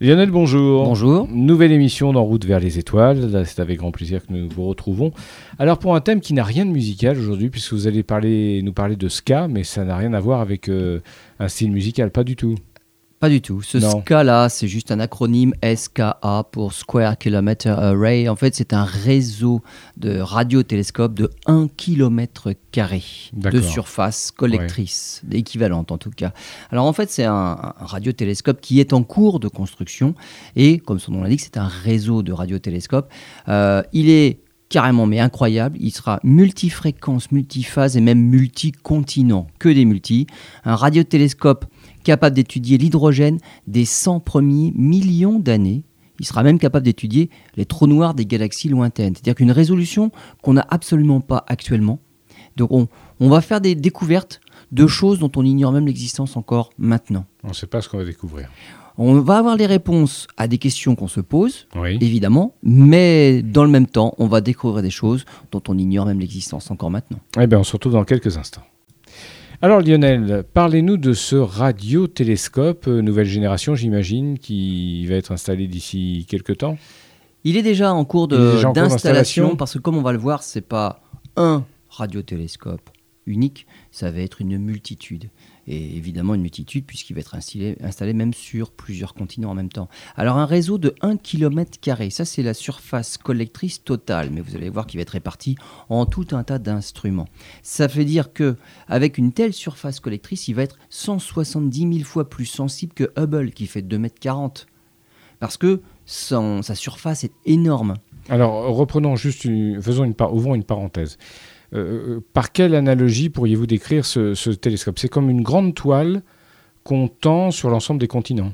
Lionel, bonjour. Bonjour. Nouvelle émission d'En route vers les étoiles. C'est avec grand plaisir que nous vous retrouvons. Alors pour un thème qui n'a rien de musical aujourd'hui, puisque vous allez parler, nous parler de ska, mais ça n'a rien à voir avec euh, un style musical, pas du tout. Pas du tout. Ce Non. SCA-là, c'est juste un acronyme SKA pour Square Kilometer Array. En fait, c'est un réseau de radiotélescopes de 1 km de surface collectrice, équivalente en tout cas. Alors en fait, c'est un, un radiotélescope qui est en cours de construction et, comme son nom l'indique, c'est un réseau de radiotélescopes. Euh, il est carrément mais incroyable. Il sera multifréquence, multiphase et même multicontinent, que des multis. Un radiotélescope capable d'étudier l'hydrogène des 100 premiers millions d'années. Il sera même capable d'étudier les trous noirs des galaxies lointaines. C'est-à-dire qu'une résolution qu'on n'a absolument pas actuellement. Donc on, on va faire des découvertes de choses dont on ignore même l'existence encore maintenant. On ne sait pas ce qu'on va découvrir. On va avoir les réponses à des questions qu'on se pose, Oui. évidemment, mais dans le même temps, on va découvrir des choses dont on ignore même l'existence encore maintenant. Eh bien, on se retrouve dans quelques instants. Alors Lionel, parlez-nous de ce radiotélescope, euh, nouvelle génération j'imagine, qui va être installé d'ici quelques temps. Il est déjà en cours d'installation parce que comme on va le voir, c'est pas un radiotélescope unique, ça va être une multitude. Et évidemment une multitude puisqu'il va être installé, même sur plusieurs continents en même temps. Alors un réseau de 1 km, ça c'est la surface collectrice totale, mais vous allez voir qu'il va être réparti en tout un tas d'instruments. Ça veut dire que avec une telle surface collectrice, il va être 170 000 fois plus sensible que Hubble qui fait 2 mètres 40. Parce que son- sa surface est énorme. Alors reprenons juste, une, faisons ouvrons une parenthèse. Euh, euh, par quelle analogie pourriez-vous décrire ce, ce télescope? C'est comme une grande toile qu'on tend sur l'ensemble des continents.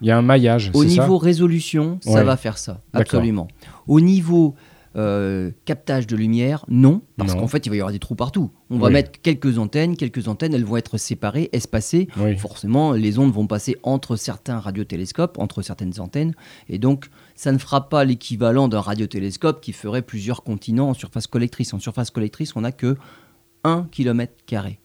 Il y a un maillage, Au ça? niveau résolution, ça Ouais. va faire ça, absolument. Au niveau euh, captage de lumière, non, parce qu'en fait, il va y avoir des trous partout. On va mettre quelques antennes, quelques antennes, elles vont être séparées, espacées. Oui. Forcément, les ondes vont passer entre certains radiotélescopes, entre certaines antennes, et donc ça ne fera pas l'équivalent d'un radiotélescope qui ferait plusieurs continents en surface collectrice. En surface collectrice, on n'a que 1 km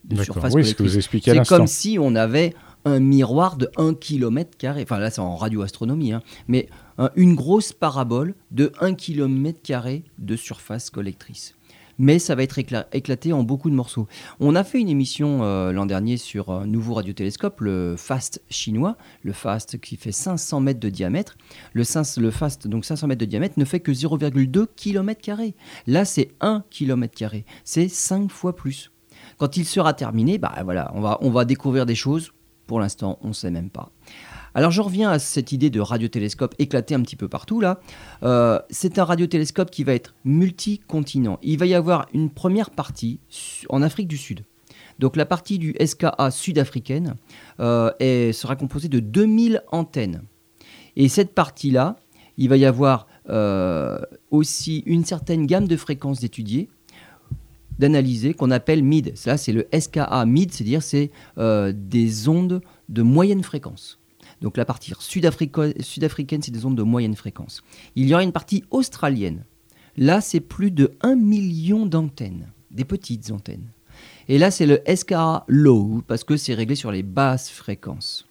de surface Oui, collectrice. C'est comme si on avait un miroir de 1 km. Enfin, là, c'est en radioastronomie. hein. Mais un- une grosse parabole de 1 km de surface collectrice. Mais ça va être écla- éclaté en beaucoup de morceaux. On a fait une émission euh, l'an dernier sur un nouveau radiotélescope, le FAST chinois, le FAST qui fait 500 mètres de diamètre. Le FAST, donc 500 mètres de diamètre, ne fait que 0,2 km. Là, c'est 1 km. C'est 5 fois plus. Quand il sera terminé, bah voilà, on va, on va découvrir des choses. Pour l'instant, on ne sait même pas. Alors je reviens à cette idée de radiotélescope éclaté un petit peu partout là. Euh, c'est un radiotélescope qui va être multicontinent. Il va y avoir une première partie en Afrique du Sud. Donc la partie du SKA sud-africaine euh, sera composée de 2000 antennes. Et cette partie-là, il va y avoir euh, aussi une certaine gamme de fréquences d'étudier d'analyser qu'on appelle MID. Ça, c'est le SKA MID, c'est-à-dire c'est des ondes de moyenne fréquence. Donc la partie sud-africaine, c'est des ondes de moyenne fréquence. Il y aura une partie australienne. Là, c'est plus de 1 million d'antennes, des petites antennes. Et là, c'est le SKA Low, parce que c'est réglé sur les basses fréquences.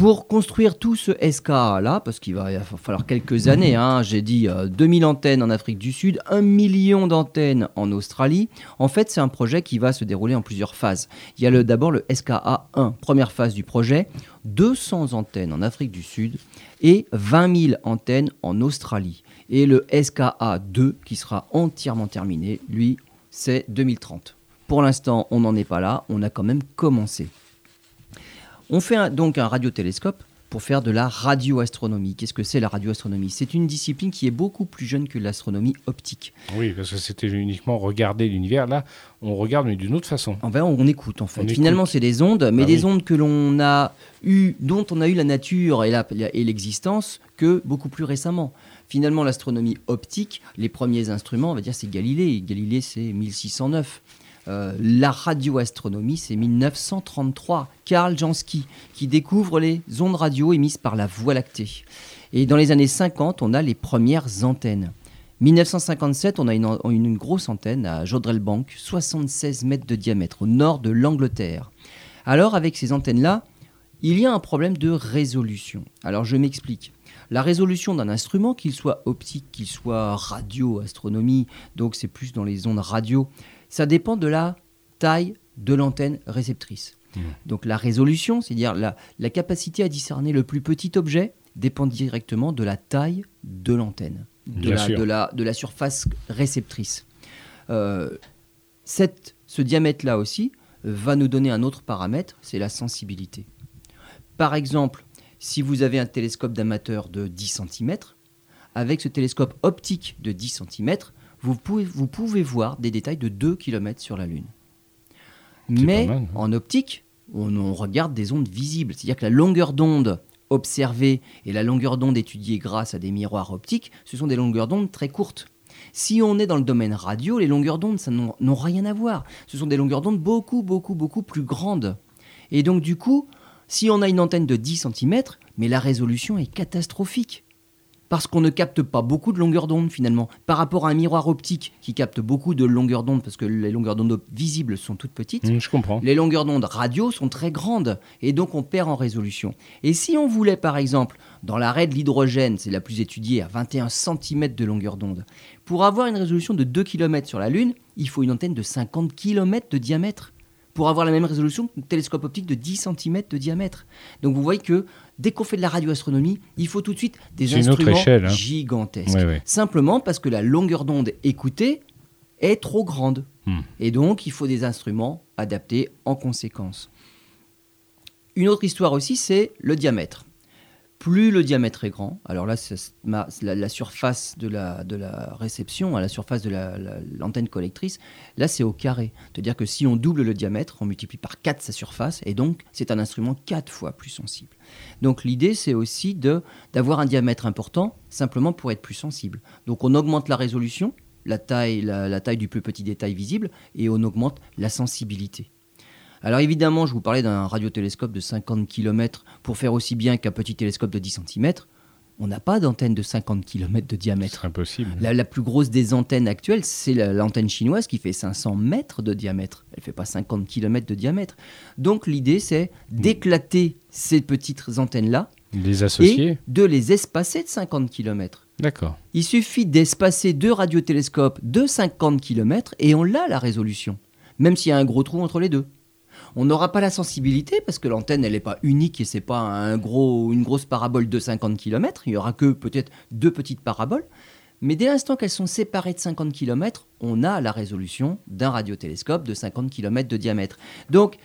Pour construire tout ce SKA-là, parce qu'il va, falloir quelques années, hein, j'ai dit euh, 2000 antennes en Afrique du Sud, 1 million d'antennes en Australie, en fait c'est un projet qui va se dérouler en plusieurs phases. Il y a d'abord le SKA 1, première phase du projet, 200 antennes en Afrique du Sud et 20 000 antennes en Australie. Et le SKA 2 qui sera entièrement terminé, lui, c'est 2030. Pour l'instant, on n'en est pas là, on a quand même commencé. On fait un- donc un radiotélescope pour faire de la radioastronomie. Qu'est-ce que c'est la radioastronomie? C'est une discipline qui est beaucoup plus jeune que l'astronomie optique. Oui, parce que c'était uniquement regarder l'univers. Là, on regarde, mais d'une autre façon. Enfin, on, on écoute en fait. On. Finalement, c'est des ondes, mais Ah des oui. ondes que l'on a eu, dont on a eu la nature et l'existence que beaucoup plus récemment. Finalement, l'astronomie optique, les premiers instruments, on va dire, c'est Galilée. Galilée, c'est 1609. Euh, la radioastronomie, c'est 1933. Karl Jansky, qui découvre les ondes radio émises par la Voie lactée. Et dans les années 50, on a les premières antennes. 1957, on a une, une grosse antenne à Jodrell Bank, 76 mètres de diamètre, au nord de l'Angleterre. Alors, avec ces antennes-là, il y a un problème de résolution. Alors je m'explique. La résolution d'un instrument, qu'il soit optique, qu'il soit radio, astronomie, donc c'est plus dans les ondes radio, ça dépend de la taille de l'antenne réceptrice. Mmh. Donc la résolution, c'est-à-dire la, la, capacité à discerner le plus petit objet, dépend directement de la taille de l'antenne, de, de la, surface réceptrice. Euh, ce diamètre-là aussi va nous donner un autre paramètre, c'est la sensibilité. Par exemple, si vous avez un télescope d'amateur de 10 cm, avec ce télescope optique de 10 cm, vous pouvez, vous pouvez voir des détails de 2 km sur la Lune. Mais hein. en optique, on, regarde des ondes visibles. C'est-à-dire que la longueur d'onde observée et la longueur d'onde étudiée grâce à des miroirs optiques, ce sont des longueurs d'onde très courtes. Si on est dans le domaine radio, les longueurs d'onde, ça n'ont rien à voir. Ce sont des longueurs d'onde beaucoup, beaucoup, beaucoup plus grandes. Et donc, du coup, si on a une antenne de 10 cm, mais la résolution est catastrophique parce qu'on ne capte pas beaucoup de longueur d'onde finalement. Par rapport à un miroir optique qui capte beaucoup de longueur d'onde, parce que les longueurs d'onde visibles sont toutes petites, mmh, je comprends. les longueurs d'onde radio sont très grandes, et donc on perd en résolution. Et si on voulait par exemple, dans l'arrêt de l'hydrogène, c'est la plus étudiée, à 21 cm de longueur d'onde, pour avoir une résolution de 2 km sur la Lune, il faut une antenne de 50 km de diamètre pour avoir la même résolution qu'un télescope optique de 10 cm de diamètre. Donc vous voyez que dès qu'on fait de la radioastronomie, il faut tout de suite des instruments hein. gigantesques. Simplement parce que la longueur d'onde écoutée est trop grande. Hmm. Et donc il faut des instruments adaptés en conséquence. Une autre histoire aussi, c'est le diamètre. Plus le diamètre est grand, alors là, la, surface de la, réception, à la surface de l'antenne collectrice, là, c'est au carré. C'est-à-dire que si on double le diamètre, on multiplie par 4 sa surface, et donc c'est un instrument 4 fois plus sensible. Donc l'idée, c'est aussi d'avoir un diamètre important, simplement pour être plus sensible. Donc on augmente la résolution, la taille du plus petit détail visible, et on augmente la sensibilité. Alors évidemment, je vous parlais d'un radiotélescope de 50 km pour faire aussi bien qu'un petit télescope de 10 cm. On n'a pas d'antenne de 50 km de diamètre. C'est impossible. La, plus grosse des antennes actuelles, c'est l'antenne chinoise qui fait 500 mètres de diamètre. Elle ne fait pas 50 km de diamètre. Donc l'idée, c'est d'éclater ces petites antennes-là. Les associer Et de les espacer de 50 km. D'accord. Il suffit d'espacer deux radiotélescopes de 50 km et on a la résolution, même s'il y a un gros trou entre les deux. On n'aura pas la sensibilité parce que l'antenne, elle n'est pas unique et c'est pas un gros, une grosse parabole de 50 km. Il y aura que peut-être deux petites paraboles. Mais dès l'instant qu'elles sont séparées de 50 km, on a la résolution d'un radiotélescope de 50 km de diamètre. Donc,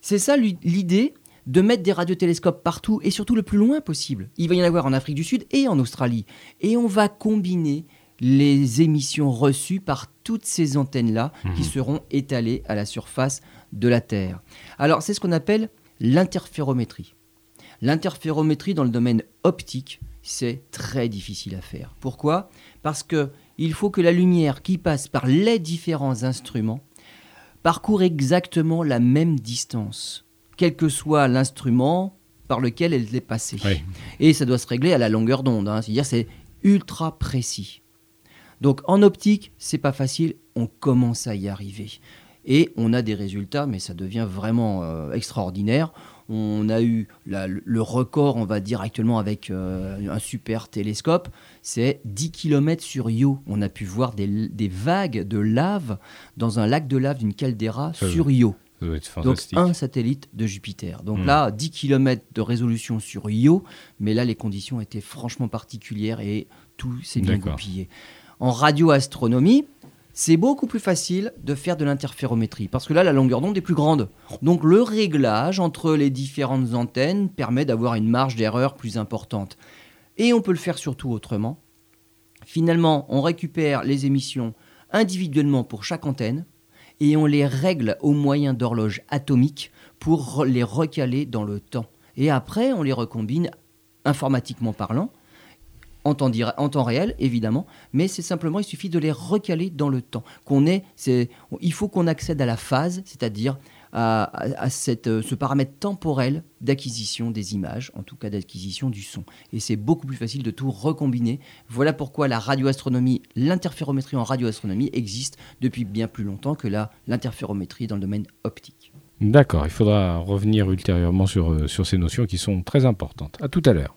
c'est ça l'idée de mettre des radiotélescopes partout et surtout le plus loin possible. Il va y en avoir en Afrique du Sud et en Australie. Et on va combiner les émissions reçues par toutes ces antennes-là qui mhm. seront étalées à la surface de la Terre. Alors c'est ce qu'on appelle l'interférométrie. L'interférométrie dans le domaine optique, c'est très difficile à faire. Pourquoi? Parce que il faut que la lumière qui passe par les différents instruments parcourt exactement la même distance, quel que soit l'instrument par lequel elle est passée. Et ça doit se régler à la longueur d'onde, hein. c'est-à-dire c'est ultra précis. Donc en optique, c'est pas facile, on commence à y arriver. Et on a des résultats, mais ça devient vraiment euh, extraordinaire. On a eu le record, on va dire actuellement avec euh, un super télescope, c'est 10 km sur Io. On a pu voir des, vagues de lave dans un lac de lave d'une caldeira sur Io. Donc un satellite de Jupiter. Donc hmm. là, 10 km de résolution sur Io, mais là les conditions étaient franchement particulières et tout s'est bien goupillé. En radioastronomie, c'est beaucoup plus facile de faire de l'interférométrie parce que là, la longueur d'onde est plus grande. Donc le réglage entre les différentes antennes permet d'avoir une marge d'erreur plus importante. Et on peut le faire surtout autrement. Finalement, on récupère les émissions individuellement pour chaque antenne et on les règle au moyen d'horloges atomiques pour les recaler dans le temps. Et après, on les recombine informatiquement parlant en temps, réel, évidemment, mais c'est simplement, il suffit de les recaler dans le temps. Qu'on il faut qu'on accède à la phase, c'est-à-dire à, ce paramètre temporel d'acquisition des images, en tout cas d'acquisition du son. Et c'est beaucoup plus facile de tout recombiner. Voilà pourquoi la radioastronomie, l'interférométrie en radioastronomie existe depuis bien plus longtemps que l'interférométrie dans le domaine optique. D'accord, il faudra revenir ultérieurement sur, euh, sur ces notions qui sont très importantes. À tout à l'heure.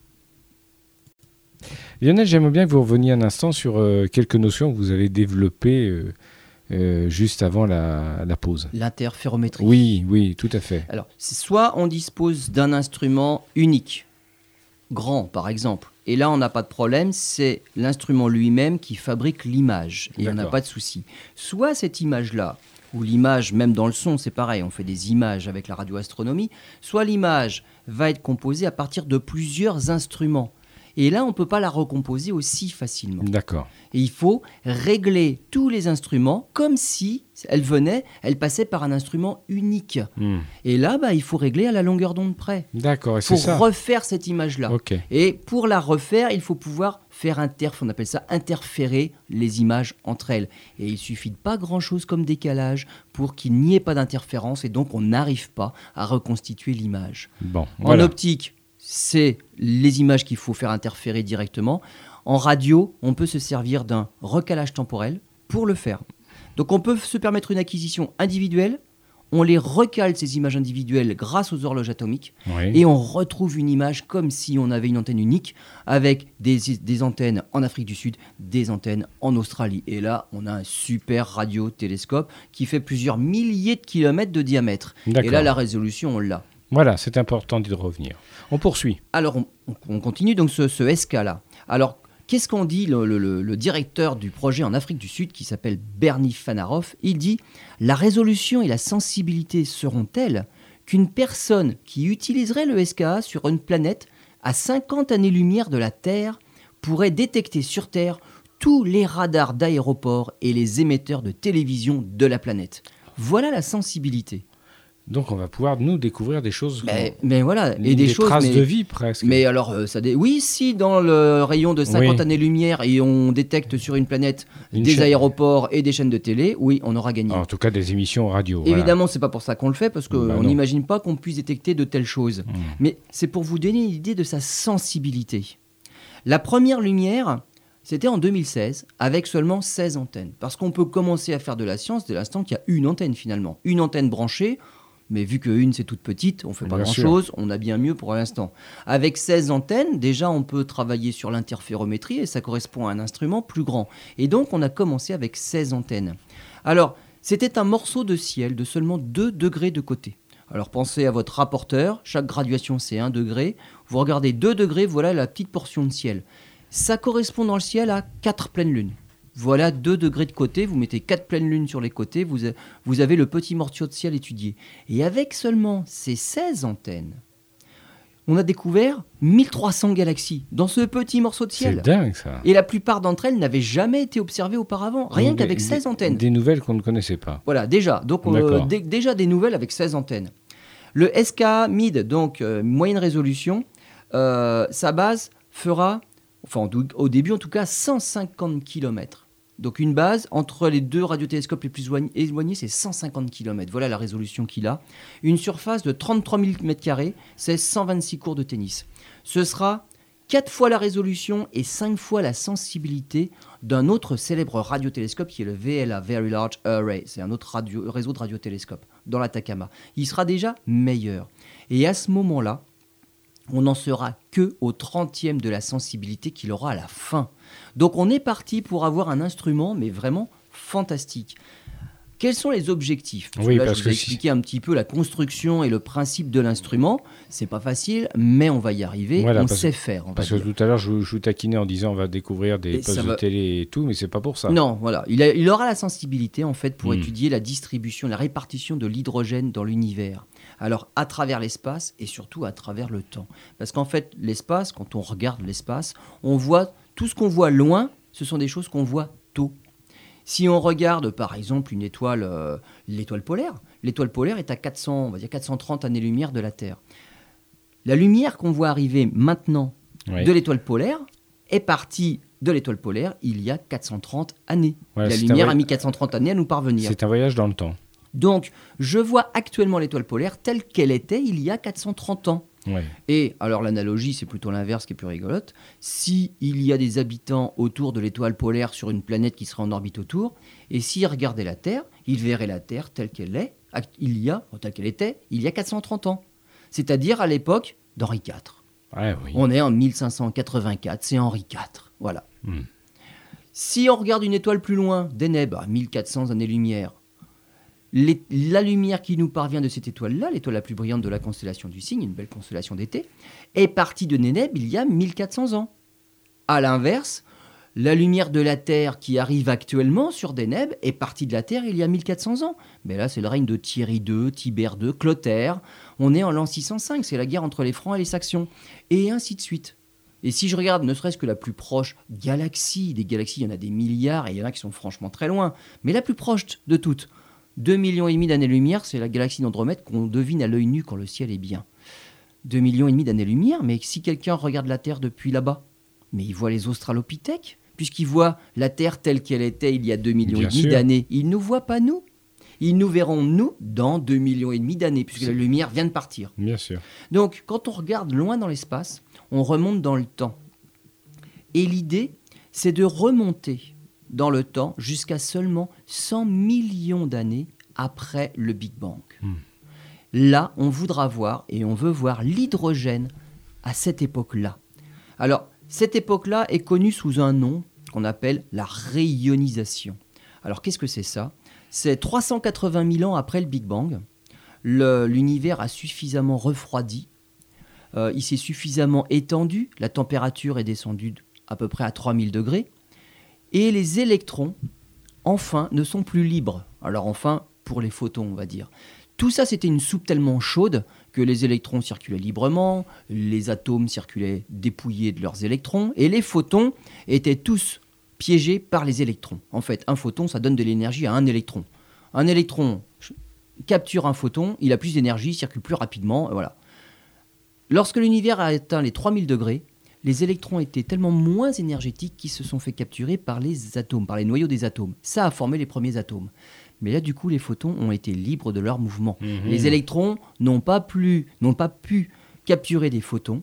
Lionel, j'aimerais bien que vous reveniez un instant sur euh, quelques notions que vous avez développées euh, euh, juste avant la, la pause. L'interférométrie. Oui, oui, tout à fait. Alors, soit on dispose d'un instrument unique, grand par exemple, et là on n'a pas de problème, c'est l'instrument lui-même qui fabrique l'image, et on n'a pas de souci. Soit cette image-là, ou l'image, même dans le son, c'est pareil, on fait des images avec la radioastronomie, soit l'image va être composée à partir de plusieurs instruments. Et là, on ne peut pas la recomposer aussi facilement. D'accord. Et il faut régler tous les instruments comme si elle venait, elle passait par un instrument unique. Hmm. Et là, bah, il faut régler à la longueur d'onde près D'accord, pour ça. refaire cette image-là. Et pour la refaire, il faut pouvoir faire inter, on appelle ça interférer les images entre elles. Et il suffit de pas grand-chose comme décalage pour qu'il n'y ait pas d'interférence et donc on n'arrive pas à reconstituer l'image. Bon, En voilà. optique, c'est les images qu'il faut faire interférer directement. En radio, on peut se servir d'un recalage temporel pour le faire. Donc on peut se permettre une acquisition individuelle, on les recale ces images individuelles grâce aux horloges atomiques Oui. et on retrouve une image comme si on avait une antenne unique avec des, des antennes en Afrique du Sud, des antennes en Australie. Et là, on a un super radiotélescope qui fait plusieurs milliers de kilomètres de diamètre. Et là, la résolution, on l'a. Voilà, c'est important d'y revenir. On poursuit. Alors, on, on- on continue donc ce, SK-là. Alors, qu'est-ce qu'en dit le directeur du projet en Afrique du Sud, qui s'appelle Bernie Fanaroff? Il dit La résolution et la sensibilité seront telles qu'une personne qui utiliserait le SKA sur une planète à 50 années-lumière de la Terre pourrait détecter sur Terre tous les radars d'aéroports et les émetteurs de télévision de la planète? Voilà la sensibilité. Donc on va pouvoir nous découvrir des choses, Mais, mais voilà, et des, choses. traces mais- de vie presque. mais alors, euh, ça dé- oui, si dans le rayon de 50 Oui. années-lumière et on détecte sur une planète Une des chaîne. aéroports et des chaînes de télé, oui, on aura gagné. En tout cas, des émissions radio. voilà. Évidemment, c'est pas pour ça qu'on le fait parce qu'on Bah n'imagine pas qu'on puisse détecter de telles choses. Hmm. Mais c'est pour vous donner une idée de sa sensibilité. La première lumière, c'était en 2016 avec seulement 16 antennes. Parce qu'on peut commencer à faire de la science dès l'instant qu'il y a une antenne finalement. Une antenne branchée, mais vu que une c'est toute petite, on fait pas Bien grand sûr. chose, on a bien mieux pour l'instant. Avec 16 antennes, déjà on peut travailler sur l'interférométrie et ça correspond à un instrument plus grand. Et donc on a commencé avec 16 antennes. Alors, c'était un morceau de ciel de seulement 2 degrés de côté. Alors pensez à votre rapporteur, chaque graduation c'est 1 degré. Vous regardez 2 degrés, voilà la petite portion de ciel. Ça correspond dans le ciel à 4 pleines lunes. Voilà 2 degrés de côté, vous mettez 4 pleines lunes sur les côtés, vous, a- vous avez le petit morceau de ciel étudié. Et avec seulement ces 16 antennes, on a découvert 1300 galaxies dans ce petit morceau de C'est ciel. dingue ça. Et la plupart d'entre elles n'avaient jamais été observées auparavant, rien qu'avec des- 16 antennes. Des nouvelles qu'on ne connaissait pas. Voilà, déjà. Donc, euh, déjà des nouvelles avec 16 antennes. Le SKA MID, donc euh, moyenne résolution, euh, sa base fera, enfin au- au début en tout cas, 150 km. Donc une base entre les deux radiotélescopes les plus oign- éloignés, c'est 150 km. Voilà la résolution qu'il a. Une surface de 33 000 m2, c'est 126 cours de tennis. Ce sera 4 fois la résolution et 5 fois la sensibilité d'un autre célèbre radiotélescope qui est le VLA, Very Large Array. C'est un autre réseau de radiotélescopes dans l'Atacama. Il sera déjà meilleur. Et à ce moment-là, on n'en sera que au 30e de la sensibilité qu'il aura à la fin. Donc on est parti pour avoir un instrument, mais vraiment fantastique. Quels sont les objectifs? Oui, là, parce je vous que ai si- un petit peu la construction et le principe de l'instrument. C'est pas facile, mais on va y arriver. Voilà, on sait faire. on Parce que tout à l'heure, je, vous- taquinais en disant on va découvrir des postes va- de télé et tout, mais c'est pas pour ça. Non, voilà. Il, a- il aura la sensibilité en fait pour Hmm. étudier la distribution, la répartition de l'hydrogène dans l'univers. Alors à travers l'espace et surtout à travers le temps. Parce qu'en fait, l'espace, quand on regarde l'espace, on voit tout ce qu'on voit loin, ce sont des choses qu'on voit tôt. Si on regarde par exemple une étoile, euh, l'étoile polaire, l'étoile polaire est à 400, on va dire 430 années-lumière de la Terre. La lumière qu'on voit arriver maintenant Oui. de l'étoile polaire est partie de l'étoile polaire il y a 430 années. La lumière voy- a mis 430 années à nous parvenir. C'est un voyage dans le temps. Donc, je vois actuellement l'étoile polaire telle qu'elle était il y a 430 ans. Ouais. Et alors l'analogie, c'est plutôt l'inverse qui est plus rigolote. Si il y a des habitants autour de l'étoile polaire sur une planète qui serait en orbite autour, et s'ils regardaient la Terre, ils verraient la Terre telle qu'elle est il y a, telle qu'elle était, il y a 430 ans. C'est-à-dire à, l'époque d'Henri IV. Ouais, oui. On est en 1584, c'est Henri IV. Voilà. Hmm. Si on regarde une étoile plus loin, Deneb, à 1400 années-lumière, la lumière qui nous parvient de cette étoile-là, l'étoile la plus brillante de la constellation du Cygne, une belle constellation d'été, est partie de Deneb il y a 1400 ans. À l'inverse, la lumière de la Terre qui arrive actuellement sur Deneb est partie de la Terre il y a 1400 ans. Mais là, c'est le règne de Thierry II, Tibère II, Clotaire. On est en l'an 605, c'est la guerre entre les Francs et les Saxons. Et ainsi de suite. Et si je regarde ne serait-ce que la plus proche galaxie, des galaxies, il y en a des milliards et il y en a qui sont franchement très loin, mais la plus proche de toutes, 2 millions et demi d'années-lumière, c'est la galaxie d'Andromède qu'on devine à l'œil nu quand le ciel est bien. 2 millions et demi d'années-lumière, mais si quelqu'un regarde la Terre depuis là-bas, mais il voit les australopithèques, puisqu'il voit la Terre telle qu'elle était il y a 2 millions Bien et demi d'années, il ne nous voit pas nous. Ils nous verront nous dans 2 millions et demi d'années, puisque la lumière vient de partir. Bien sûr. Donc, quand on regarde loin dans l'espace, on remonte dans le temps. Et l'idée, c'est de remonter dans le temps jusqu'à seulement 100 millions d'années après le Big Bang. Hmm. Là, on voudra voir, et on veut voir l'hydrogène à cette époque-là. Alors, cette époque-là est connue sous un nom qu'on appelle la réionisation. Alors, qu'est-ce que c'est ça? C'est 380 000 ans après le Big Bang. L'univers a suffisamment refroidi, euh, il s'est suffisamment étendu, la température est descendue de- à peu près à 3000 degrés, et les électrons, enfin, ne sont plus libres. Alors enfin, pour les photons, on va dire. Tout ça, c'était une soupe tellement chaude que les électrons circulaient librement, les atomes circulaient dépouillés de leurs électrons, et les photons étaient tous piégés par les électrons. En fait, un photon, ça donne de l'énergie à un électron. Un électron capture un photon, il a plus d'énergie, circule plus rapidement, voilà. Lorsque l'univers a atteint les 3000 degrés, les électrons étaient tellement moins énergétiques qu'ils se sont fait capturer par les atomes, par les noyaux des atomes. Ça a formé les premiers atomes. Mais là, du coup, les photons ont été libres de leur mouvement. Mhm. Les électrons n'ont pas, plus- n'ont pas pu capturer des photons.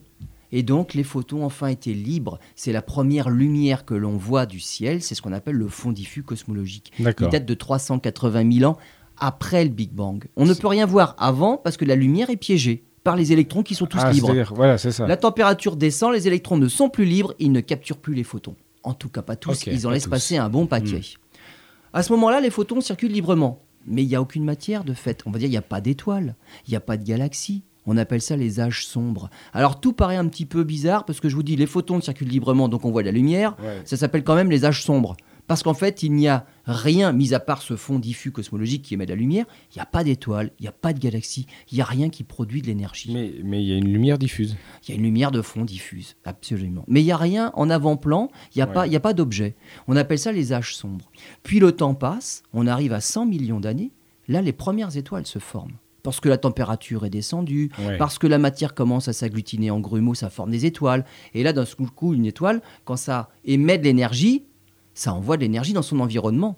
Et donc, les photons, enfin, étaient libres. C'est la première lumière que l'on voit du ciel. C'est ce qu'on appelle le fond diffus cosmologique. Il D'accord. date de 380 000 ans après le Big Bang. On ne peut rien voir avant parce que la lumière est piégée par les électrons qui sont tous Ah, libres. Voilà, ça. La température descend, les électrons ne sont plus libres, ils ne capturent plus les photons. En tout cas, pas tous, ils en laissent tous. Hmm. passer un bon paquet. À ce moment-là, les photons circulent librement. Mais il n'y a aucune matière de fait. On va dire il n'y a pas d'étoiles, il n'y a pas de galaxies. On appelle ça les âges sombres. Alors tout paraît un petit peu bizarre parce que je vous dis, les photons circulent librement, donc on voit de la lumière. Ouais. Ça s'appelle quand même les âges sombres. Parce qu'en fait, il n'y a rien, mis à part ce fond diffus cosmologique qui émet de la lumière, il n'y a pas d'étoiles, il n'y a pas de galaxies, il n'y a rien qui produit de l'énergie. Mais mais il y a une lumière diffuse. Il y a une lumière de fond diffuse, absolument. Mais il n'y a rien en avant-plan, il n'y a, Ouais. a pas d'objet. On appelle ça les âges sombres. Puis le temps passe, on arrive à 100 millions d'années, là les premières étoiles se forment. Parce que la température est descendue, Ouais. parce que la matière commence à s'agglutiner en grumeaux, ça forme des étoiles. Et là, d'un coup, une étoile, quand ça émet de l'énergie, ça envoie de l'énergie dans son environnement.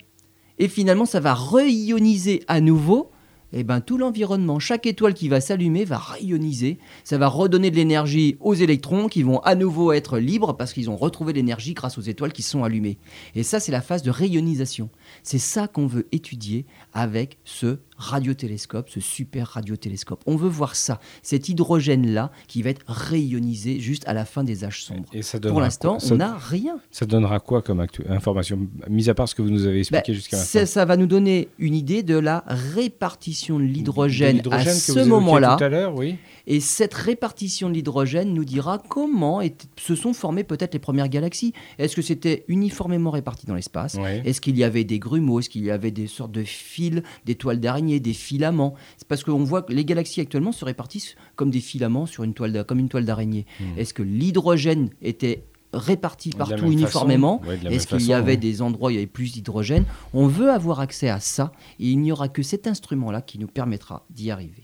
Et finalement, ça va réioniser à nouveau eh ben, tout l'environnement. Chaque étoile qui va s'allumer va rayoniser. Ça va redonner de l'énergie aux électrons qui vont à nouveau être libres parce qu'ils ont retrouvé l'énergie grâce aux étoiles qui sont allumées. Et ça, c'est la phase de rayonisation. C'est ça qu'on veut étudier avec ce radiotélescope, ce super radiotélescope. On veut voir ça, cet hydrogène-là qui va être rayonisé juste à la fin des âges sombres. Et ça Pour l'instant, on n'a rien. Ça donnera quoi comme information, mis à part ce que vous nous avez expliqué Ben, jusqu'à maintenant ça va nous donner une idée de la répartition de l'hydrogène à ce moment-là. Tout à l'heure, oui. Et cette répartition de l'hydrogène nous dira comment est- se sont formées peut-être les premières galaxies. Est-ce que c'était uniformément réparti dans l'espace? Est-ce qu'il y avait des grumeaux? Est-ce qu'il y avait des sortes de fils, des toiles d'araignée, des filaments? C'est parce qu'on voit que les galaxies actuellement se répartissent comme des filaments sur une toile, comme une toile d'araignée. Est-ce que l'hydrogène était réparti Hmm. Partout uniformément? Ouais, Est-ce qu'il y avait ouais. des endroits où il y avait plus d'hydrogène? On veut avoir accès à ça et il n'y aura que cet instrument-là qui nous permettra d'y arriver.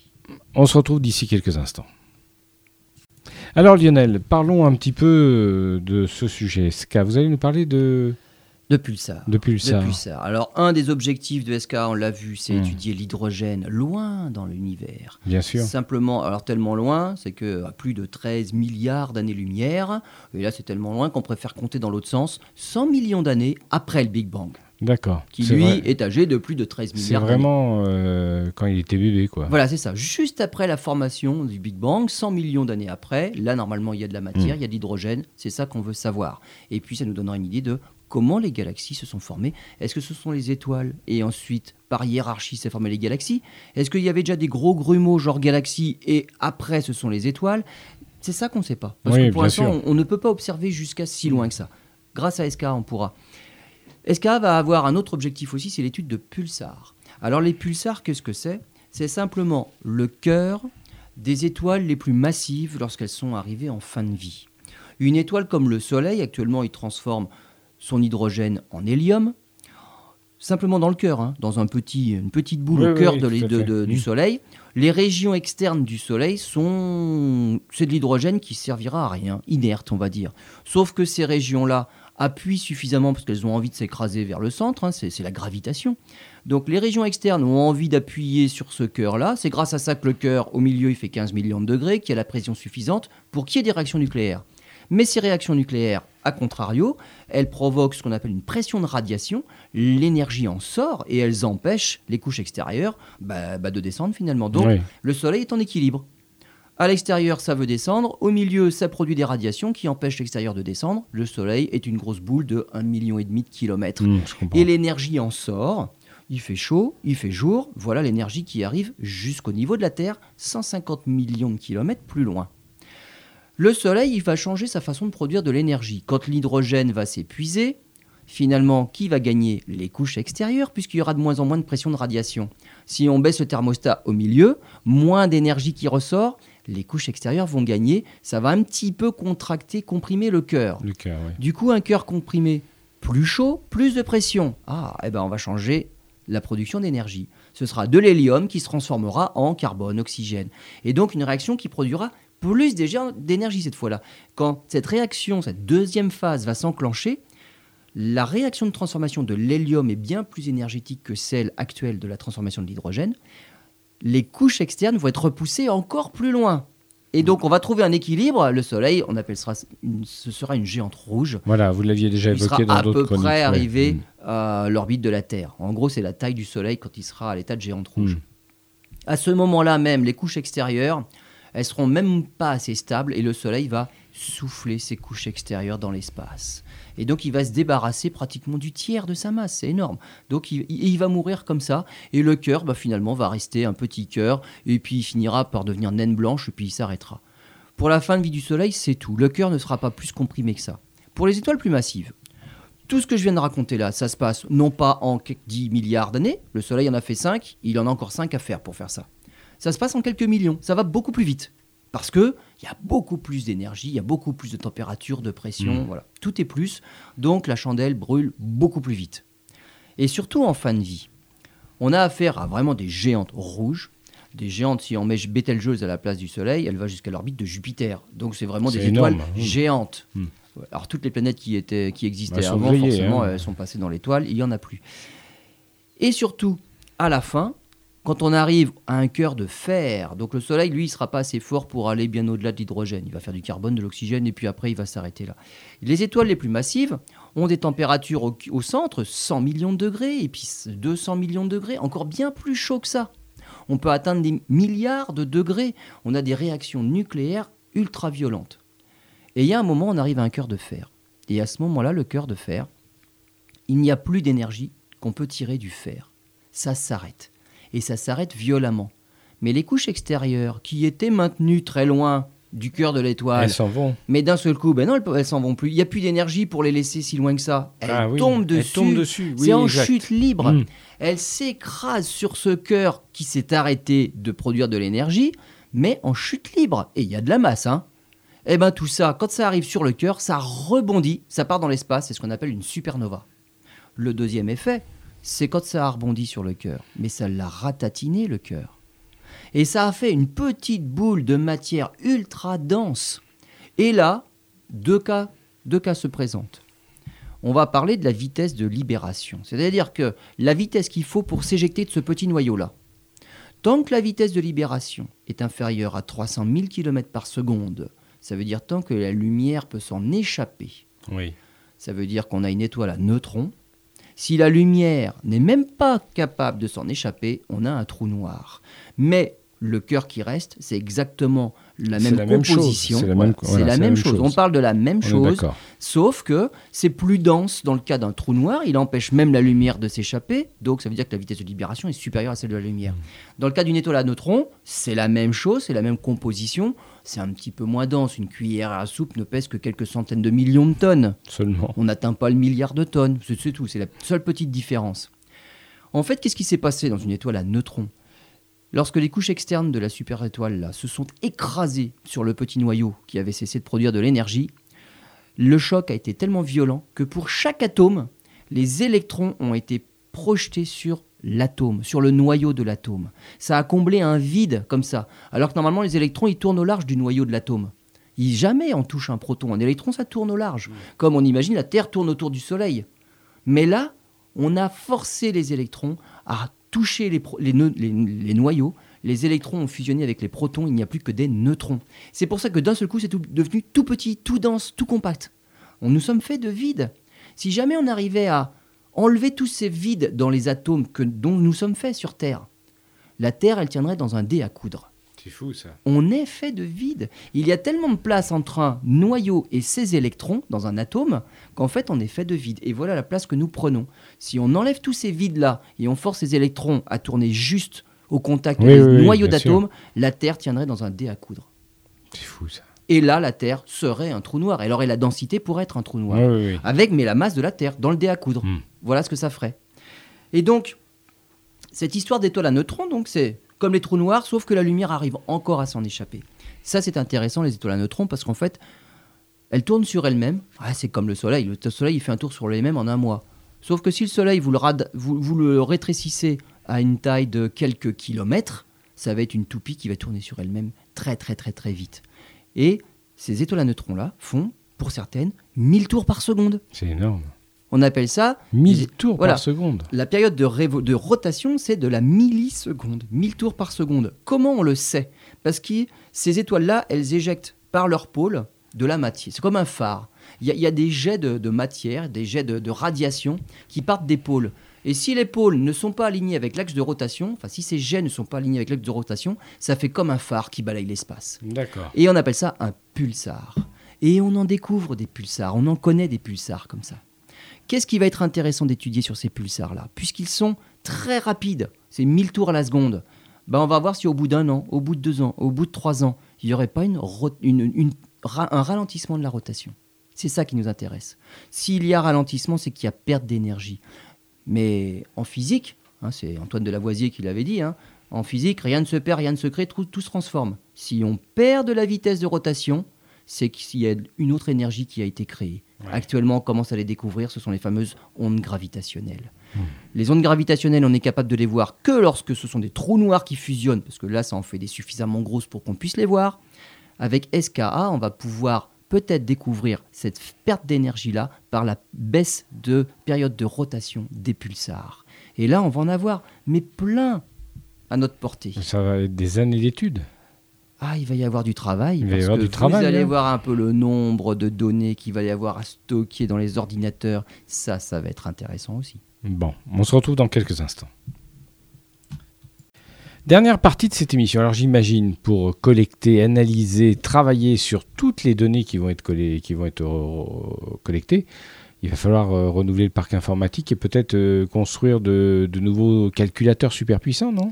On se retrouve d'ici quelques instants. Alors Lionel, parlons un petit peu euh, de ce sujet SCA. Vous allez nous parler de, De pulsar. de pulsar. De pulsar. Alors, un des objectifs de SK, on l'a vu, c'est Hmm. étudier l'hydrogène loin dans l'univers. Bien sûr. Simplement, alors tellement loin, c'est que à plus de 13 milliards d'années-lumière, et là c'est tellement loin qu'on préfère compter dans l'autre sens, 100 millions d'années après le Big Bang. D'accord. qui C'est lui vrai. est âgé de plus de 13 C'est milliards d'années. vraiment euh, quand il était bébé, quoi. Voilà, c'est ça. Juste après la formation du Big Bang, 100 millions d'années après, là, normalement, il y a de la matière, Mm. il y a de l'hydrogène. C'est ça qu'on veut savoir. Et puis, ça nous donnera une idée de comment les galaxies se sont formées. Est-ce que ce sont les étoiles Et ensuite, par hiérarchie, s'est formé les galaxies? Est-ce qu'il y avait déjà des gros grumeaux, genre galaxies, et après, ce sont les étoiles? C'est ça qu'on ne sait pas. Parce Oui, que pour l'instant, on, on ne peut pas observer jusqu'à si loin que ça. Grâce à SK, on pourra. SK va avoir un autre objectif aussi, c'est l'étude de pulsars. Alors les pulsars, qu'est-ce que c'est? C'est simplement le cœur des étoiles les plus massives lorsqu'elles sont arrivées en fin de vie. Une étoile comme le Soleil, actuellement, il transforme son hydrogène en hélium, simplement dans le cœur, hein, dans un petit, une petite boule Oui, au cœur oui, de de- du. Soleil. Les régions externes du Soleil sont, c'est de l'hydrogène qui servira à rien, inerte, on va dire. Sauf que ces régions-là appuient suffisamment parce qu'elles ont envie de s'écraser vers le centre, hein, c'est la gravitation. Donc les régions externes ont envie d'appuyer sur ce cœur-là. C'est grâce à ça que le cœur, au milieu, il fait 15 millions de degrés, qu'il y a la pression suffisante pour qu'il y ait des réactions nucléaires. Mais ces réactions nucléaires, à contrario, elles provoquent ce qu'on appelle une pression de radiation. L'énergie en sort et elles empêchent les couches extérieures bah, bah, de descendre finalement. Donc Oui. le Soleil est en équilibre. À l'extérieur, ça veut descendre. Au milieu, ça produit des radiations qui empêchent l'extérieur de descendre. Le Soleil est une grosse boule de 1,5 million de kilomètres. Mm, comprends. Et l'énergie en sort. Il fait chaud, il fait jour. Voilà l'énergie qui arrive jusqu'au niveau de la Terre, 150 millions de kilomètres plus loin. Le Soleil, il va changer sa façon de produire de l'énergie. Quand l'hydrogène va s'épuiser, finalement, qui va gagner? Les couches extérieures, puisqu'il y aura de moins en moins de pression de radiation. Si on baisse le thermostat au milieu, moins d'énergie qui ressort, les couches extérieures vont gagner. Ça va un petit peu contracter, comprimer le cœur. Le cœur, oui. Du coup, un cœur comprimé, plus chaud, plus de pression. Ah, eh ben on va changer la production d'énergie. Ce sera de l'hélium qui se transformera en carbone, oxygène. Et donc une réaction qui produira plus d'énergie cette fois-là. Quand cette réaction, cette deuxième phase va s'enclencher, la réaction de transformation de l'hélium est bien plus énergétique que celle actuelle de la transformation de l'hydrogène. Les couches externes vont être repoussées encore plus loin. Et donc on va trouver un équilibre. Le Soleil, on appelle ça, une- ce sera une géante rouge Voilà, vous l'aviez déjà il sera évoqué dans à d'autres peu chroniques. près ouais. arrivé Mm. à l'orbite de la Terre. En gros, c'est la taille du Soleil quand il sera à l'état de géante rouge. Mm. À ce moment-là même, les couches extérieures, elles seront même pas assez stables et le Soleil va souffler ces couches extérieures dans l'espace. Et donc il va se débarrasser pratiquement du tiers de sa masse, c'est énorme. Donc il, va mourir comme ça et le cœur bah, finalement va rester un petit cœur et puis il finira par devenir naine blanche et puis il s'arrêtera. Pour la fin de vie du Soleil, c'est tout. Le cœur ne sera pas plus comprimé que ça. Pour les étoiles plus massives, tout ce que je viens de raconter là, ça se passe non pas en quelques 10 milliards d'années, le Soleil en a fait 5, il en a encore 5 à faire pour faire ça. Ça se passe en quelques millions, ça va beaucoup plus vite. Parce que il y a beaucoup plus d'énergie, il y a beaucoup plus de température, de pression, Mm. voilà, tout est plus. Donc la chandelle brûle beaucoup plus vite. Et surtout en fin de vie, on a affaire à vraiment des géantes rouges, des géantes. Si on met Betelgeuse à la place du Soleil, elle va jusqu'à l'orbite de Jupiter. Donc c'est vraiment des étoiles mm. géantes. Mm. Ouais, Alors toutes les planètes qui étaient, qui existaient avant, forcément, hein. elles sont passées dans l'étoile. Il y en a plus. Et surtout, à la fin, quand on arrive à un cœur de fer, donc le Soleil, lui, il sera pas assez fort pour aller bien au-delà de l'hydrogène. Il va faire du carbone, de l'oxygène, et puis après, il va s'arrêter là. Les étoiles les plus massives ont des températures au, au centre, 100 millions de degrés, et puis 200 millions de degrés, encore bien plus chaud que ça. On peut atteindre des milliards de degrés. On a des réactions nucléaires ultra violentes. Et il y a un moment, on arrive à un cœur de fer. Et à ce moment-là, le cœur de fer, il n'y a plus d'énergie qu'on peut tirer du fer. Ça s'arrête. Et ça s'arrête violemment. Mais les couches extérieures, qui étaient maintenues très loin du cœur de l'étoile, Elles s'en vont. mais d'un seul coup, ben non, elles, elles s'en vont plus. Il n'y a plus d'énergie pour les laisser si loin que ça. Elles Ah oui, tombent elles dessus. tombent dessus, oui, C'est en exact. chute libre. Mm. Elle s'écrase sur ce cœur qui s'est arrêté de produire de l'énergie, mais en chute libre. Et il y a de la masse, hein. Eh ben tout ça, quand ça arrive sur le cœur, ça rebondit, ça part dans l'espace, c'est ce qu'on appelle une supernova. Le deuxième effet, c'est quand ça a rebondi sur le cœur, mais ça l'a ratatiné le cœur. Et ça a fait une petite boule de matière ultra dense. Et là, deux cas, deux cas se présentent. On va parler de la vitesse de libération. C'est-à-dire que la vitesse qu'il faut pour s'éjecter de ce petit noyau-là. Tant que la vitesse de libération est inférieure à 300 000 km par seconde, ça veut dire tant que la lumière peut s'en échapper. Oui. Ça veut dire qu'on a une étoile à neutrons Si la lumière n'est même pas capable de s'en échapper, on a un trou noir. Mais le cœur qui reste, c'est exactement la même la composition. C'est la Voilà, voilà, la même chose. On parle de la même On chose, sauf que c'est plus dense dans le cas d'un trou noir. Il empêche même la lumière de s'échapper. Donc ça veut dire que la vitesse de libération est supérieure à celle de la lumière. Dans le cas d'une étoile à neutrons, c'est la même chose, c'est la même composition. C'est un petit peu moins dense. Une cuillère à soupe ne pèse que quelques centaines de millions de tonnes. Seulement. On n'atteint pas le milliard de tonnes. C'est tout. C'est la seule petite différence. En fait, qu'est-ce qui s'est passé dans une étoile à neutrons? Lorsque les couches externes de la super-étoile là, se sont écrasées sur le petit noyau qui avait cessé de produire de l'énergie, le choc a été tellement violent que pour chaque atome, les électrons ont été projetés sur l'atome, sur le noyau de l'atome. Ça a comblé un vide comme ça, alors que normalement les électrons ils tournent au large du noyau de l'atome. Il, jamais on touche un proton, un électron ça tourne au large, comme on imagine la Terre tourne autour du Soleil. Mais là, on a forcé les électrons à toucher les, les les- les noyaux. Les électrons ont fusionné avec les protons, il n'y a plus que des neutrons. C'est pour ça que d'un seul coup, c'est devenu tout petit, tout dense, tout compact. On nous sommes faits de vide. Si jamais on arrivait à enlever tous ces vides dans les atomes que, dont nous sommes faits sur Terre, la Terre, elle tiendrait dans un dé à coudre C'est fou ça. on est fait de vide. Il y a tellement de place entre un noyau et ses électrons dans un atome qu'en fait on est fait de vide. Et voilà la place que nous prenons. Si on enlève tous ces vides-là et on force ces électrons à tourner juste au contact Oui, des oui, noyaux d'atomes, la Terre tiendrait dans un dé à coudre. C'est fou ça. Et là, la Terre serait un trou noir. Elle aurait la densité pour être un trou noir avec mais la masse de la Terre dans le dé à coudre. Hmm. Voilà ce que ça ferait. Et donc, cette histoire d'étoile à neutrons, donc c'est comme les trous noirs, sauf que la lumière arrive encore à s'en échapper. Ça, c'est intéressant, les étoiles à neutrons, parce qu'en fait, elles tournent sur elles-mêmes. Ah, c'est comme le Soleil. Le Soleil, il fait un tour sur lui-même en un mois. Sauf que si le Soleil, vous le, rad- vous, vous le rétrécissez à une taille de quelques kilomètres, ça va être une toupie qui va tourner sur elle-même très, très, très, très vite. Et ces étoiles à neutrons-là font, pour certaines, 1000 tours par seconde. C'est énorme. On appelle ça 1000 tours Voilà. par seconde. la période de, révo- de rotation, c'est de la milliseconde, 1000 tours par seconde. Comment on le sait? Parce que ces étoiles-là, elles éjectent par leur pôle de la matière. C'est comme un phare. Il y, a- il y a des jets de, de matière, des jets de, de radiation qui partent des pôles. Et si les pôles ne sont pas alignés avec l'axe de rotation, enfin si ces jets ne sont pas alignés avec l'axe de rotation, ça fait comme un phare qui balaye l'espace. D'accord. Et on appelle ça un pulsar. Et on en découvre des pulsars, on en connaît des pulsars comme ça. Qu'est-ce qui va être intéressant d'étudier sur ces pulsars-là? Puisqu'ils sont très rapides, c'est 1000 tours à la seconde, ben on va voir si au bout d'un an, au bout de deux ans, au bout de trois ans, il n'y aurait pas une un ralentissement de la rotation. C'est ça qui nous intéresse. S'il y a ralentissement, c'est qu'il y a perte d'énergie. Mais en physique, hein, c'est Antoine de Lavoisier qui l'avait dit, hein, en physique, rien ne se perd, rien ne se crée, tout, tout se transforme. Si on perd de la vitesse de rotation, c'est qu'il y a une autre énergie qui a été créée. Ouais. Actuellement, on commence à les découvrir, ce sont les fameuses ondes gravitationnelles. Les ondes gravitationnelles, on est capable de les voir que lorsque ce sont des trous noirs qui fusionnent, parce que là, ça en fait des suffisamment grosses pour qu'on puisse les voir. Avec SKA, on va pouvoir peut-être découvrir cette perte d'énergie-là par la baisse de période de rotation des pulsars. Et là, on va en avoir, mais plein à notre portée. Ça va être des années d'études. Ah, il va y avoir du travail. Il va y avoir du vous travail, allez hein. voir un peu le nombre de données qu'il va y avoir à stocker dans les ordinateurs. Ça, ça va être intéressant aussi. Bon, on se retrouve dans quelques instants. Dernière partie de cette émission. Alors j'imagine pour collecter, analyser, travailler sur toutes les données qui vont être, collées- qui vont être euh, collectées, il va falloir euh, renouveler le parc informatique et peut-être euh, construire de, de nouveaux calculateurs super puissants, non?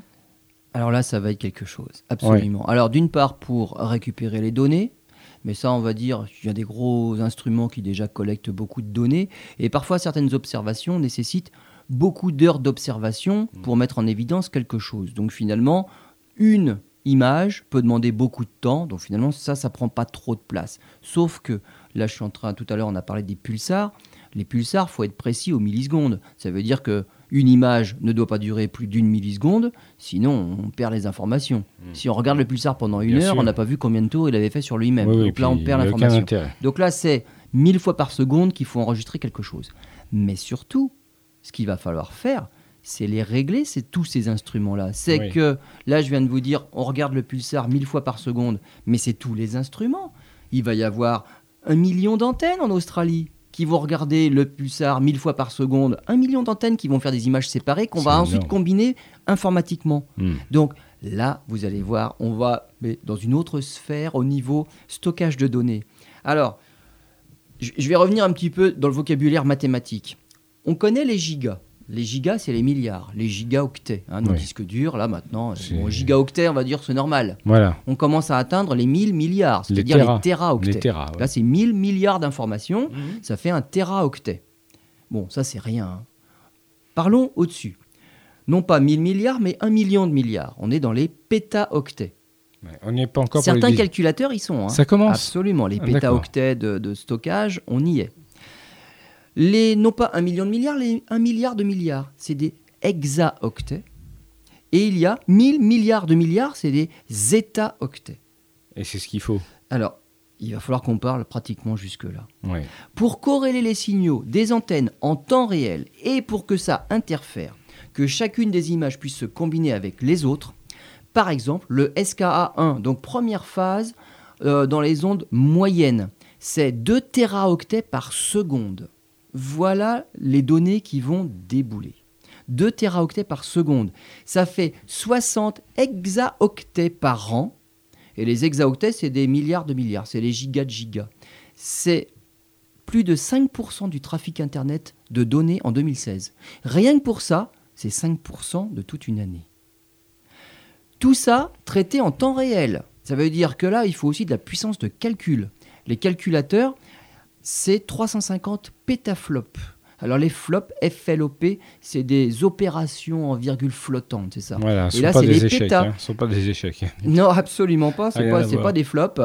Alors là, ça va être quelque chose, absolument. Alors d'une part pour récupérer les données, mais ça on va dire, il y a des gros instruments qui déjà collectent beaucoup de données, et parfois certaines observations nécessitent beaucoup d'heures d'observation pour mettre en évidence quelque chose. Donc finalement, une image peut demander beaucoup de temps, donc finalement ça, ça prend pas trop de place. Sauf que, là je suis en train, tout à l'heure on a parlé des pulsars, les pulsars, faut être précis aux millisecondes. Ça veut dire que une image ne doit pas durer plus d'une milliseconde, sinon on perd les informations. Si on regarde le pulsar pendant une. Bien heure, sûr. on n'a pas vu combien de tours il avait fait sur lui-même. Oui, Donc là, on perd l'information. Donc là, c'est 1000 fois par seconde qu'il faut enregistrer quelque chose. Mais surtout, ce qu'il va falloir faire, c'est les régler, c'est tous ces instruments-là. C'est Oui. que, là, je viens de vous dire, on regarde le pulsar 1000 fois par seconde, mais c'est tous les instruments. Il va y avoir un million d'antennes en Australie. qui vont regarder le pulsar mille fois par seconde, un million d'antennes qui vont faire des images séparées qu'on va ensuite combiner informatiquement. Hmm. Donc là, vous allez voir, on va mais dans une autre sphère au niveau stockage de données. Alors, je vais revenir un petit peu dans le vocabulaire mathématique. On connaît les gigas. Les gigas, c'est les milliards, les gigaoctets. Hein, nos Oui. disques durs, là maintenant, C'est- bon, gigaoctets, on va dire c'est normal. Voilà, On commence à atteindre les 1000 milliards, c'est-à-dire les téraoctets. les terras. ouais. Là, c'est 1000 milliards d'informations, Mhm. ça fait un téraoctet. Bon, ça, c'est rien. hein. Parlons au-dessus. Non pas 1000 milliards, mais 1 million de milliards. On est dans les pétaoctets. Ouais, On n'y est pas encore pour Certains les calculateurs y sont. hein. Ça commence. Absolument. Les Ah, pétaoctets de, de stockage, on y est. Les, non pas 1 million de milliards, les 1 milliard de milliards, c'est des hexaoctets. Et il y a 1000 milliards de milliards, c'est des zétaoctets. Et c'est ce qu'il faut. Alors, il va falloir qu'on parle pratiquement jusque-là. Pour corréler les signaux des antennes en temps réel et pour que ça interfère, que chacune des images puisse se combiner avec les autres, par exemple, le SKA1, donc première phase euh, dans les ondes moyennes, c'est 2 téraoctets par seconde. Voilà les données qui vont débouler. 2 téraoctets par seconde. Ça fait 60 hexaoctets par an. Et les hexaoctets, c'est des milliards de milliards, c'est les gigas de gigas. C'est plus de 5% du trafic Internet de données en 2016. Rien que pour ça, c'est 5% de toute une année. Tout ça traité en temps réel. Ça veut dire que là, il faut aussi de la puissance de calcul. Les calculateurs, c'est 350 pétaflops. Alors les flops, FLOP, c'est des opérations en virgule flottante, c'est ça Voilà, ce Et là, c'est des les échecs. hein, Ce sont pas des échecs. Non, absolument pas. C'est Rien pas, pas des flops.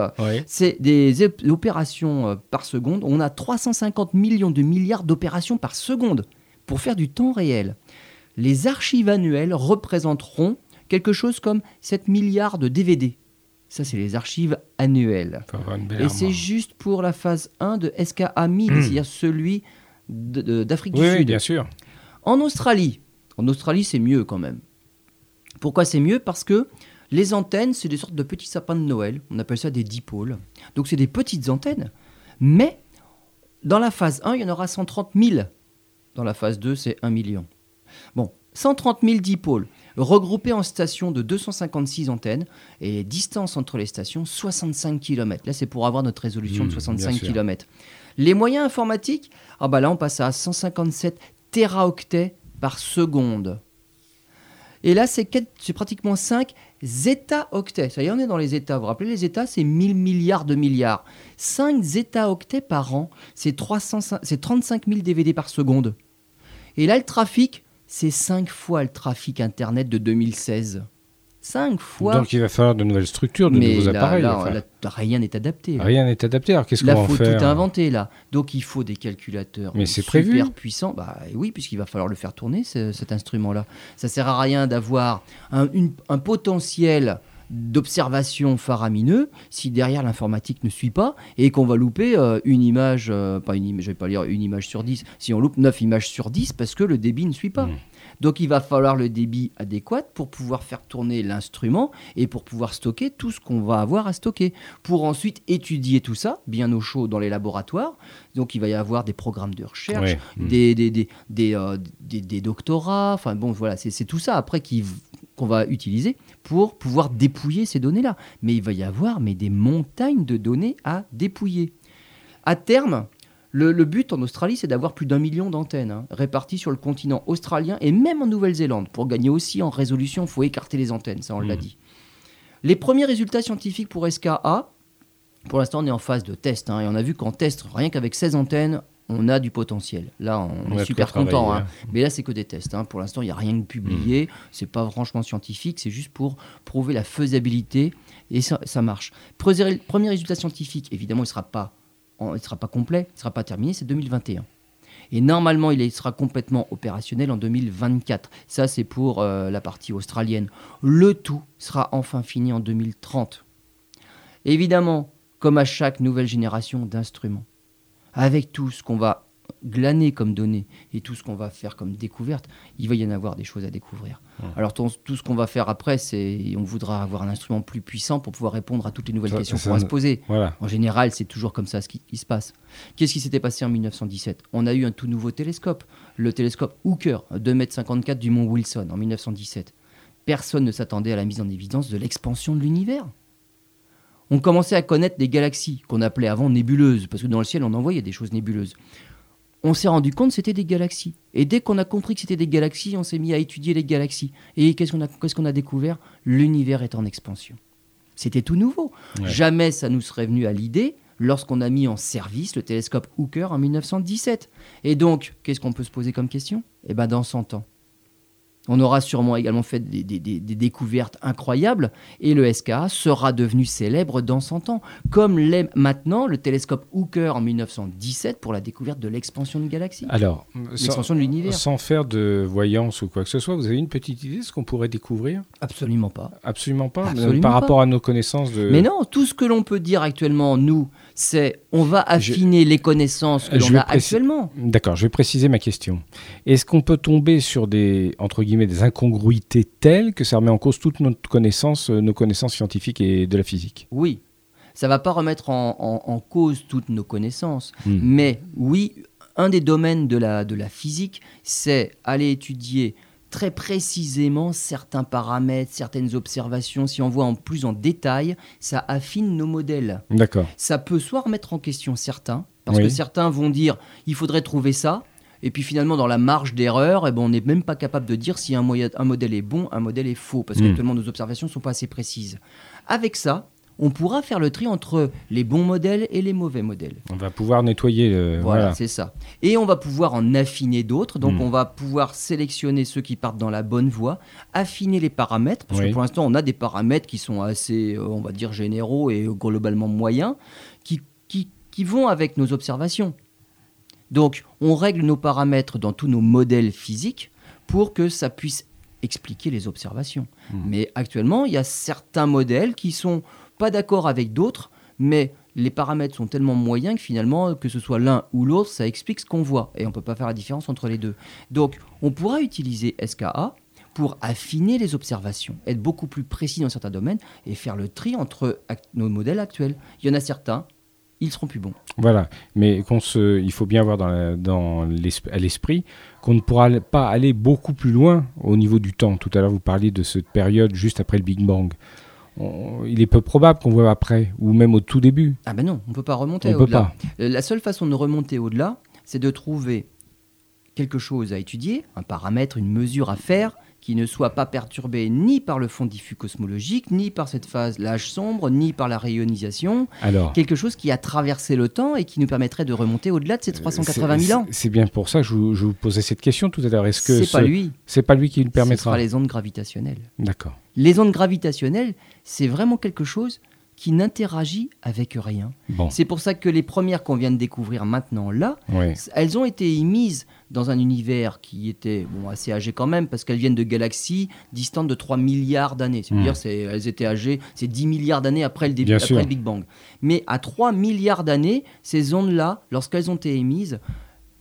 C'est des opérations euh, par seconde. On a 350 millions de milliards d'opérations par seconde pour faire du temps réel. Les archives annuelles représenteront quelque chose comme 7 milliards de DVD. Ça, c'est les archives annuelles. Et c'est juste pour la phase 1 de SKA 1000, c'est-à-dire celui d'Afrique Oui, du oui, Sud. bien sûr. En Australie, en Australie, c'est mieux quand même. Pourquoi c'est mieux? Parce que les antennes, c'est des sortes de petits sapins de Noël. On appelle ça des dipôles. Donc c'est des petites antennes. Mais dans la phase 1, il y en aura 130 000. Dans la phase 2, c'est 1 million. Bon, 130 000 dipôles regroupés en stations de 256 antennes et les distances entre les stations 65 km. Là, c'est pour avoir notre résolution Mmh, de 65 bien sûr. km. Les moyens informatiques, ah bah là, on passe à 157 téraoctets par seconde. Et là, c'est pratiquement 5 zétaoctets. Ça y est, on est dans les états. Vous vous rappelez, les états, c'est 1000 milliards de milliards. 5 zétaoctets par an, c'est 300 c'est 35 000 DVD par seconde. Et là, le trafic, c'est 5 fois le trafic Internet de 2016. 5 fois. Donc il va falloir de nouvelles structures, de Mais nouveaux là, appareils. là, là, rien n'est adapté. Rien n'est adapté. Alors qu'est-ce Là, qu'on va en faut faire tout inventer là. Donc il faut des calculateurs Mais c'est super prévu. puissants. Bah oui, puisqu'il va falloir le faire tourner ce- cet instrument-là. Ça sert à rien d'avoir un potentiel d'observation faramineux si derrière l'informatique ne suit pas et qu'on va louper euh, une image, euh, pas une image, je vais pas dire une image sur 10, si on loupe 9 images sur 10 parce que le débit ne suit pas. Mm. Donc il va falloir le débit adéquat pour pouvoir faire tourner l'instrument et pour pouvoir stocker tout ce qu'on va avoir à stocker. Pour ensuite étudier tout ça, bien au chaud dans les laboratoires. Donc il va y avoir des programmes de recherche, Ouais. Mm. des, des, des, des, euh, des- des doctorats, enfin bon voilà, c'est c'est tout ça après qu'on va utiliser pour pouvoir dépouiller ces données-là. Mais il va y avoir mais des montagnes de données à dépouiller. À terme, le, le but en Australie, c'est d'avoir plus d'un million d'antennes hein, réparties sur le continent australien et même en Nouvelle-Zélande. Pour gagner aussi en résolution, il faut écarter les antennes, ça on l'a Mhm. dit. Les premiers résultats scientifiques pour SKA, pour l'instant on est en phase de test, hein, et on a vu qu'en test, rien qu'avec 16 antennes, on a du potentiel. Là, on, On est super content. hein. Mais là, c'est que des tests. hein. Pour l'instant, il n'y a rien de publié. C'est pas franchement scientifique. C'est juste pour prouver la faisabilité. Et ça, ça marche. Premier, premier résultat scientifique, évidemment, il ne sera, pas en- il sera pas complet, il ne sera pas terminé. C'est 2021. Et normalement, il sera complètement opérationnel en 2024. Ça, c'est pour euh, la partie australienne. Le tout sera enfin fini en 2030. Évidemment, comme à chaque nouvelle génération d'instruments, avec tout ce qu'on va glaner comme données et tout ce qu'on va faire comme découverte, il va y en avoir des choses à découvrir. Alors tout, ce qu'on va faire après, c'est on voudra avoir un instrument plus puissant pour pouvoir répondre à toutes les nouvelles questions qu'on va se poser. En général, c'est toujours comme ça ce qui, se passe. Qu'est-ce qui s'était passé en 1917 On a eu un tout nouveau télescope, le télescope Hooker, 2,54 m du mont Wilson en 1917. Personne ne s'attendait à la mise en évidence de l'expansion de l'univers on commençait à connaître des galaxies qu'on appelait avant nébuleuses, parce que dans le ciel, on envoyait des choses nébuleuses. On s'est rendu compte que c'était des galaxies. Et dès qu'on a compris que c'était des galaxies, on s'est mis à étudier les galaxies. Et qu'est-ce qu'on a, qu'est-ce qu'on a découvert? L'univers est en expansion. C'était tout nouveau. Jamais ça nous serait venu à l'idée lorsqu'on a mis en service le télescope Hooker en 1917. Et donc, qu'est-ce qu'on peut se poser comme question? Eh bien, dans 100 ans, on aura sûrement également fait des, découvertes incroyables et le SKA sera devenu célèbre dans 100 ans, comme l'est maintenant le télescope Hooker en 1917 pour la découverte de l'expansion de galaxie. Alors, l'expansion de l'univers. Sans faire de voyance ou quoi que ce soit, vous avez une petite idée de ce qu'on pourrait découvrir? Absolument pas. Absolument pas? par rapport à nos connaissances de. Mais non, tout ce que l'on peut dire actuellement, nous, c'est on va affiner les connaissances que l'on a actuellement. D'accord, je vais préciser ma question. Est-ce qu'on peut tomber sur des entre guillemets des incongruités telles que ça remet en cause toute notre connaissance, euh, nos connaissances scientifiques et de la physique? Oui, ça va pas remettre en, cause toutes nos connaissances, hmm. mais oui, un des domaines de la, de la physique, c'est aller étudier très précisément certains paramètres, certaines observations. Si on voit en plus en détail, ça affine nos modèles. D'accord. Ça peut soit remettre en question certains, parce que certains vont dire il faudrait trouver ça. Et puis finalement, dans la marge d'erreur, eh ben, on n'est même pas capable de dire si un, un, modèle est bon, un modèle est faux, parce que hmm. qu'actuellement nos observations ne sont pas assez précises. Avec ça, on pourra faire le tri entre les bons modèles et les mauvais modèles. On va pouvoir nettoyer. voilà, c'est ça. Et on va pouvoir en affiner d'autres. Donc, hmm. on va pouvoir sélectionner ceux qui partent dans la bonne voie, affiner les paramètres. Parce que pour l'instant, on a des paramètres qui sont assez, euh, on va dire, généraux et globalement moyens, qui, qui, qui vont avec nos observations. Donc, on règle nos paramètres dans tous nos modèles physiques pour que ça puisse expliquer les observations. Hmm. Mais actuellement, il y a certains modèles qui sont pas d'accord avec d'autres, mais les paramètres sont tellement moyens que finalement, que ce soit l'un ou l'autre, ça explique ce qu'on voit. Et on ne peut pas faire la différence entre les deux. Donc, on pourra utiliser SKA pour affiner les observations, être beaucoup plus précis dans certains domaines et faire le tri entre nos modèles actuels. Il y en a certains, ils seront plus bons. Voilà, mais se, il faut bien avoir à l'esprit qu'on ne pourra pas aller beaucoup plus loin au niveau du temps. Tout à l'heure, vous parliez de cette période juste après le Big Bang il est peu probable qu'on voit après, ou même au tout début. Ah ben non, on ne peut pas remonter au-delà. Euh, la seule façon de remonter au-delà, c'est de trouver quelque chose à étudier, un paramètre, une mesure à faire, qui ne soit pas perturbé ni par le fond diffus cosmologique, ni par cette phase l'âge sombre, ni par la rayonisation. Alors, quelque chose qui a traversé le temps et qui nous permettrait de remonter au-delà de ces 380 000 ans. C'est bien pour ça que je vous, posais cette question tout à l'heure. Est-ce que c'est pas lui C'est pas lui qui le permettra. Ce sera les ondes gravitationnelles. D'accord. Les ondes gravitationnelles, c'est vraiment quelque chose qui n'interagit avec rien. C'est pour ça que les premières qu'on vient de découvrir maintenant là, elles ont été émises dans un univers qui était bon, assez âgé quand même, parce qu'elles viennent de galaxies distantes de 3 milliards d'années. C'est-à-dire mmh. elles étaient âgées, c'est 10 milliards d'années après, le, début, après le Big Bang. Mais à 3 milliards d'années, ces ondes-là, lorsqu'elles ont été émises,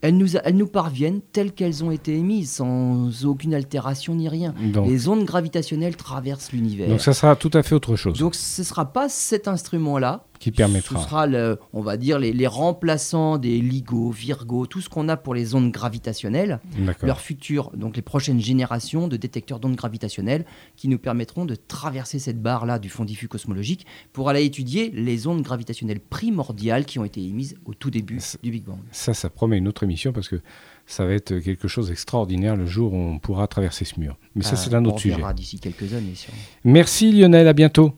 elles nous, elles nous parviennent telles qu'elles ont été émises, sans aucune altération ni rien. les ondes gravitationnelles traversent l'univers. Donc ça sera tout à fait autre chose. Donc ce ne sera pas cet instrument-là qui permettra. Ce sera, le, on va dire, les, les, remplaçants des LIGO, Virgo, tout ce qu'on a pour les ondes gravitationnelles, leur futur, donc les prochaines générations de détecteurs d'ondes gravitationnelles qui nous permettront de traverser cette barre-là du fond diffus cosmologique pour aller étudier les ondes gravitationnelles primordiales qui ont été émises au tout début du Big Bang. Ça, ça promet une autre émission parce que ça va être quelque chose d'extraordinaire le jour où on pourra traverser ce mur. Mais ça, ah, c'est un autre sujet. On verra d'ici quelques années. Merci Lionel, à bientôt.